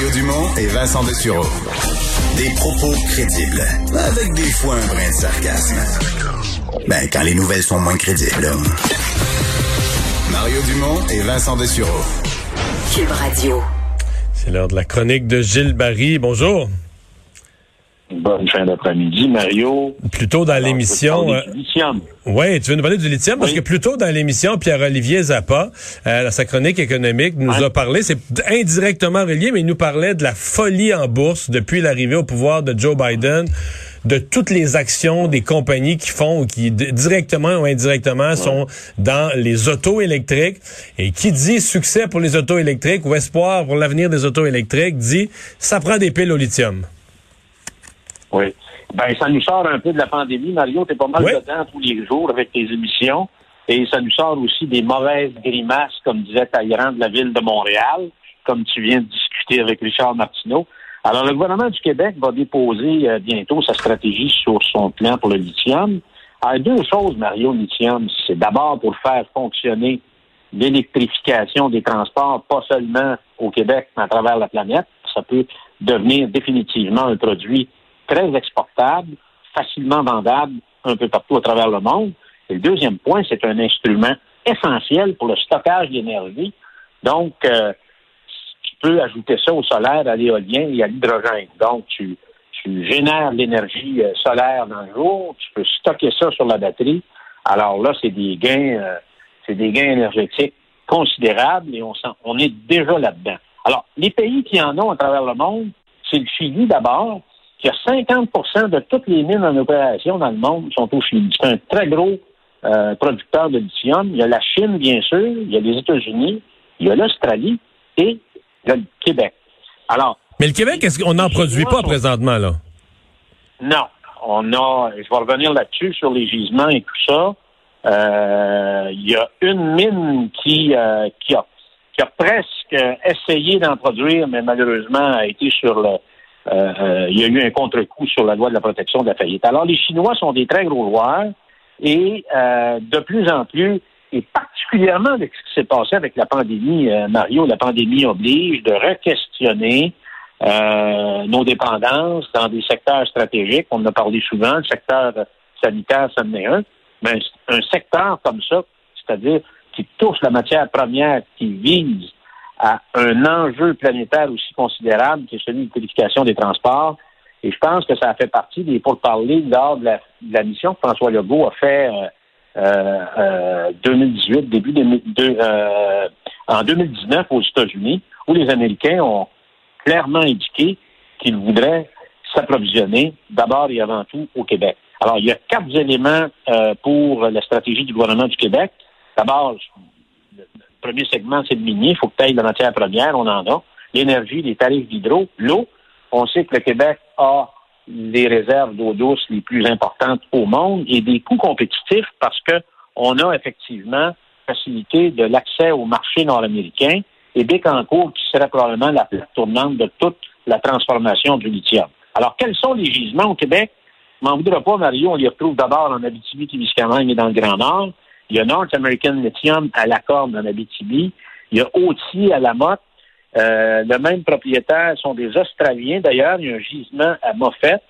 Mario Dumont et Vincent Dessureau. Des propos crédibles, avec des fois un brin de sarcasme. Ben, quand les nouvelles sont moins crédibles. Mario Dumont et Vincent Dessureau. Cube Radio. C'est l'heure de la chronique de Gilles Barry. Bonjour. Bonne fin d'après-midi, Mario. Plus tôt dans l'émission. euh, parler du lithium. Oui, tu veux nous parler du lithium? Parce que plus tôt dans l'émission, Pierre-Olivier Zappa, euh, dans sa chronique économique, nous a parlé, c'est indirectement relié, mais il nous parlait de la folie en bourse depuis l'arrivée au pouvoir de Joe Biden, de toutes les actions des compagnies qui font ou qui directement ou indirectement sont dans les autos électriques. Et qui dit succès pour les autos électriques ou espoir pour l'avenir des autos électriques dit ça prend des piles au lithium. Oui. Ben, ça nous sort un peu de la pandémie, Mario. T'es pas mal Oui. dedans tous les jours avec tes émissions. Et ça nous sort aussi des mauvaises grimaces, comme disait Talleyrand de la ville de Montréal, comme tu viens de discuter avec Richard Martineau. Alors, le gouvernement du Québec va déposer euh, bientôt sa stratégie sur son plan pour le lithium. Alors, deux choses, Mario, lithium. C'est d'abord pour faire fonctionner l'électrification des transports, pas seulement au Québec, mais à travers la planète. Ça peut devenir définitivement un produit très exportable, facilement vendable un peu partout à travers le monde. Et le deuxième point, c'est un instrument essentiel pour le stockage d'énergie. Donc, euh, tu peux ajouter ça au solaire, à l'éolien et à l'hydrogène. Donc, tu, génères l'énergie euh, solaire dans le jour, tu peux stocker ça sur la batterie. Alors là, c'est des gains, euh, c'est des gains énergétiques considérables et on, on est déjà là-dedans. Alors, les pays qui en ont à travers le monde, c'est le Chili d'abord, qui a 50% de toutes les mines en opération dans le monde sont au Chili. C'est un très gros euh, producteur de lithium. Il y a la Chine, bien sûr, il y a les États-Unis, il y a l'Australie et il y a le Québec. Alors, Mais le Québec, est-ce qu'on n'en produit pas sont- présentement, là? non, on a, je vais revenir là-dessus sur les gisements et tout ça. Euh, Il y a une mine qui, euh, qui, a, qui a presque essayé d'en produire, mais malheureusement a été sur le. Euh, euh, il y a eu un contre-coup sur la loi de la protection de la faillite. Alors, les Chinois sont des très gros joueurs et euh, de plus en plus, et particulièrement avec ce qui s'est passé avec la pandémie, euh, Mario, la pandémie oblige de re-questionner euh, nos dépendances dans des secteurs stratégiques. On en a parlé souvent, le secteur sanitaire, ça en est un. Mais un secteur comme ça, c'est-à-dire qui touche la matière première, qui vise à un enjeu planétaire aussi considérable qui est celui de l'électrification des transports. Et je pense que ça a fait partie des pourparlers lors de la, de la mission que François Legault a fait euh, euh, euh, 2018, début de, euh, en 2019 aux États-Unis, où les Américains ont clairement indiqué qu'ils voudraient s'approvisionner d'abord et avant tout au Québec. Alors, il y a quatre éléments euh, pour la stratégie du gouvernement du Québec. D'abord, premier segment, c'est le minier. Il faut que tu ailles de matière première, on en a. L'énergie, les tarifs d'hydro, l'eau. On sait que le Québec a les réserves d'eau douce les plus importantes au monde et des coûts compétitifs parce que on a effectivement facilité de l'accès au marché nord-américain et Bécancourt qui serait probablement la plaque tournante de toute la transformation du lithium. Alors, quels sont les gisements au Québec? M'en voudra pas, Mario, on les retrouve d'abord en Abitibi-Témiscamingue et dans le Grand Nord. Il y a North American Lithium à la Corne en Abitibi. Il y a Autier à la Motte. Euh, le même propriétaire sont des Australiens. D'ailleurs, il y a un gisement à Moffett.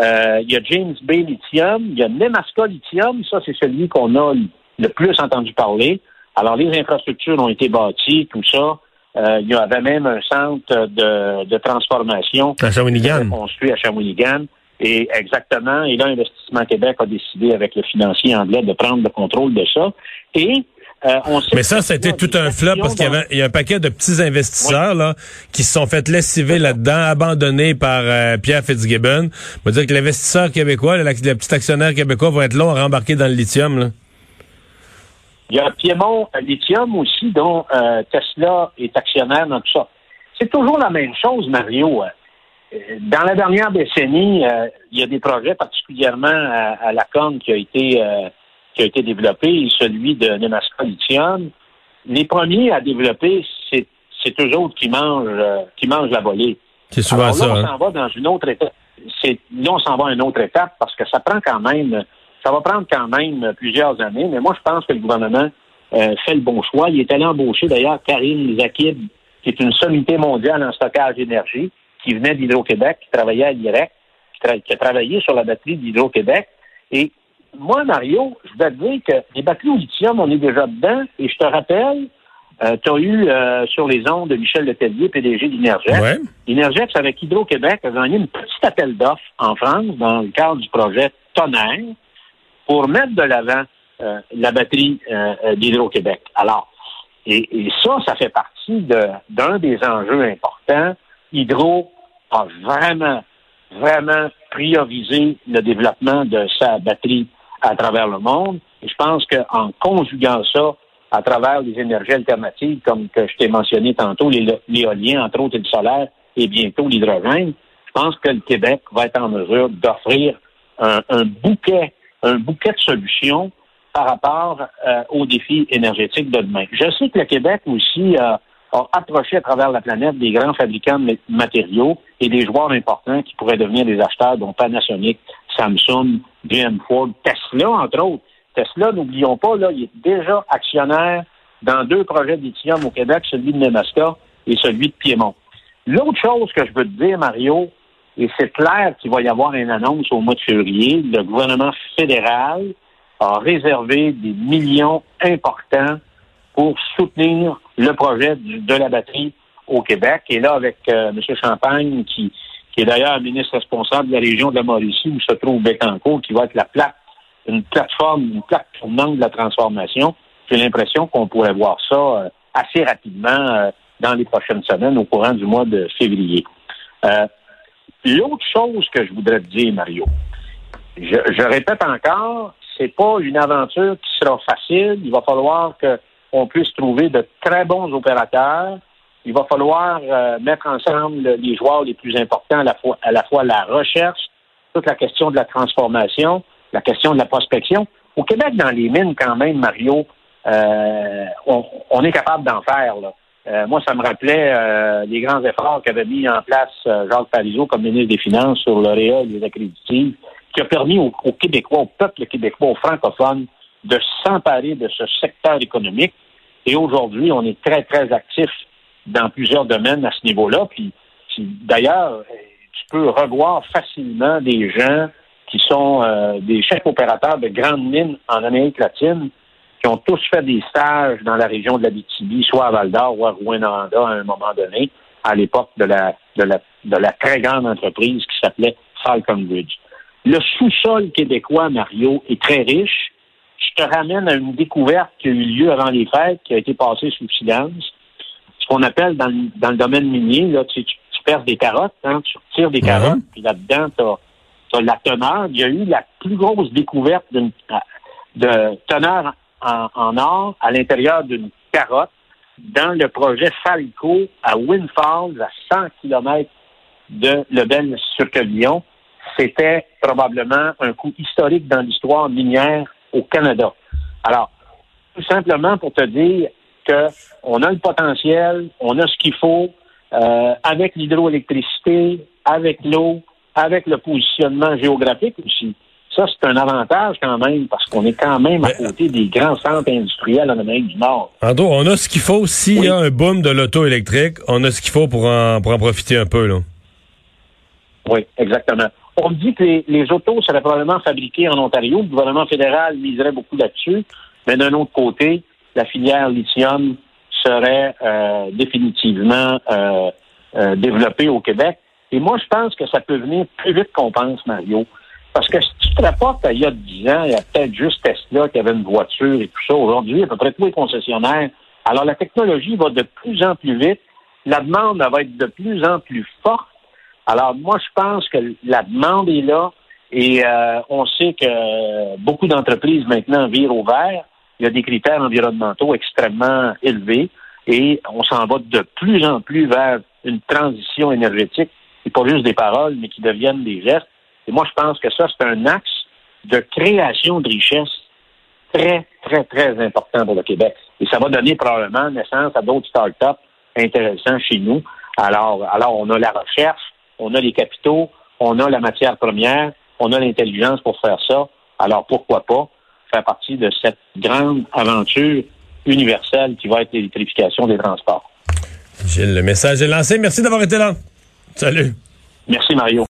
Euh, il y a James Bay Lithium. Il y a Nemaska Lithium. Ça, c'est celui qu'on a le plus entendu parler. Alors, les infrastructures ont été bâties, tout ça. Euh, il y avait même un centre de, de transformation À Shawinigan. construit à Shawinigan. Et exactement, et là, Investissement Québec a décidé avec le financier anglais de prendre le contrôle de ça. Et euh, on sait Mais ça, été tout un flop parce qu'il y avait il y a un paquet de petits investisseurs là qui se sont fait lessiver là-dedans, abandonnés par euh, Pierre Fitzgibbon. On va dire que l'investisseur québécois, le, le petit actionnaire québécois va être long à rembarquer dans le lithium. Là. Il y a Piémont Lithium aussi, dont euh, Tesla est actionnaire dans tout ça. C'est toujours la même chose, Mario. Dans la dernière décennie, il y a des projets, particulièrement à, la Con qui a été qui a été développé, celui de Nemaska Lithium. Les premiers à développer, c'est eux autres qui mangent qui mangent la volée. C'est souvent là, ça. On s'en va dans une autre étape. Là, on s'en va à une autre étape parce que ça prend quand même ça va prendre quand même plusieurs années, mais moi, je pense que le gouvernement euh, fait le bon choix. Il est allé embaucher d'ailleurs Karine Zakib, qui est une sommité mondiale en stockage d'énergie, qui venait d'Hydro-Québec, qui travaillait à l'IREC, qui, a travaillé sur la batterie d'Hydro-Québec. Et moi, Mario, je vais te dire que les batteries au lithium, on est déjà dedans. Et je te rappelle, euh, tu as eu euh, sur les ondes de Michel Letellier, PDG d'Inergex. Ouais. avec Hydro-Québec, a gagné une petite appel d'offres en France dans le cadre du projet Tonnerre pour mettre de l'avant euh, la batterie euh, euh, d'Hydro-Québec. Alors, et, ça, ça fait partie d'un des enjeux importants. Hydro a vraiment, vraiment priorisé le développement de sa batterie à travers le monde. Et je pense qu'en conjuguant ça à travers les énergies alternatives, comme que je t'ai mentionné tantôt, l'éolien, entre autres, et le solaire, et bientôt l'hydrogène, je pense que le Québec va être en mesure d'offrir un, bouquet un bouquet de solutions par rapport euh, aux défis énergétiques de demain. Je sais que le Québec aussi euh, a approché à travers la planète des grands fabricants de matériaux et des joueurs importants qui pourraient devenir des acheteurs, dont Panasonic, Samsung, GM Ford, Tesla, entre autres. Tesla, n'oublions pas, là, il est déjà actionnaire dans deux projets lithium au Québec, celui de Nemaska et celui de Piémont. L'autre chose que je veux te dire, Mario, et c'est clair qu'il va y avoir une annonce au mois de février. Le gouvernement fédéral a réservé des millions importants pour soutenir le projet de la batterie au Québec. Et là, avec euh, M. Champagne, qui, qui est d'ailleurs ministre responsable de la région de la Mauricie, où se trouve Bécancourt, qui va être la plaque, une plateforme, une plaque tournante de la transformation, j'ai l'impression qu'on pourrait voir ça euh, assez rapidement euh, dans les prochaines semaines, au courant du mois de février. L'autre chose que je voudrais te dire, Mario, je, répète encore, c'est pas une aventure qui sera facile. Il va falloir qu'on puisse trouver de très bons opérateurs. Il va falloir euh, mettre ensemble les joueurs les plus importants, à la, fois, à la fois la recherche, toute la question de la transformation, la question de la prospection. Au Québec, dans les mines, quand même, Mario, euh, on, on, est capable d'en faire. Là. Euh, moi, ça me rappelait euh, les grands efforts qu'avait mis en place euh, Jacques Parizeau comme ministre des Finances sur l'OREA des accréditives, qui a permis aux, Québécois, au peuple québécois, aux francophones, de s'emparer de ce secteur économique. Et aujourd'hui, on est très, très actif dans plusieurs domaines à ce niveau-là. Puis, d'ailleurs, tu peux revoir facilement des gens qui sont des chefs opérateurs de grandes mines en Amérique latine qui ont tous fait des stages dans la région de la BTB, soit à Val d'Or ou à Rwanda à un moment donné, à l'époque de la, de, la, de la très grande entreprise qui s'appelait Falcon Bridge. Le sous-sol québécois, Mario, est très riche. Je te ramène à une découverte qui a eu lieu avant les fêtes, qui a été passée sous silence. Ce qu'on appelle dans, dans, le domaine minier, là, tu, tu, perds des carottes, hein, tu retires des carottes, puis là-dedans, tu as, la teneur. Il y a eu la plus grosse découverte de teneur en, or à l'intérieur d'une carotte dans le projet Falco à Windfalls, à 100 km de Lebel-sur-Quevillon. C'était probablement un coup historique dans l'histoire minière au Canada. Alors, tout simplement pour te dire qu'on a le potentiel, on a ce qu'il faut, euh, avec l'hydroélectricité, avec l'eau, avec le positionnement géographique aussi. Ça, c'est un avantage quand même, parce qu'on est quand même à côté des grands centres industriels en Amérique du Nord. Ando, on a ce qu'il faut. S'il y a un boom de l'auto électrique, on a ce qu'il faut pour en, pour en profiter un peu. Là. Oui, exactement. On dit que les, autos seraient probablement fabriquées en Ontario. Le gouvernement fédéral miserait beaucoup là-dessus. Mais d'un autre côté, la filière lithium serait euh, définitivement euh, euh, développée au Québec. Et moi, je pense que ça peut venir plus vite qu'on pense, Mario. Parce que si tu te rapportes à il y a 10 ans, il y a peut-être juste Tesla qui avait une voiture et tout ça. Aujourd'hui, à peu près tous les concessionnaires. Alors, la technologie va de plus en plus vite. La demande va être de plus en plus forte. Alors, moi, je pense que la demande est là et euh, on sait que beaucoup d'entreprises maintenant virent au vert. il y a des critères environnementaux extrêmement élevés et on s'en va de plus en plus vers une transition énergétique, et pas juste des paroles, mais qui deviennent des gestes. Et moi, je pense que ça, c'est un axe de création de richesse très, très, très important pour le Québec. Et ça va donner probablement naissance à d'autres start-up intéressants chez nous. Alors, alors, on a la recherche, on a les capitaux, on a la matière première, on a l'intelligence pour faire ça. Alors, pourquoi pas faire partie de cette grande aventure universelle qui va être l'électrification des transports? Gilles, le message est lancé. Merci d'avoir été là. Salut. Merci, Mario.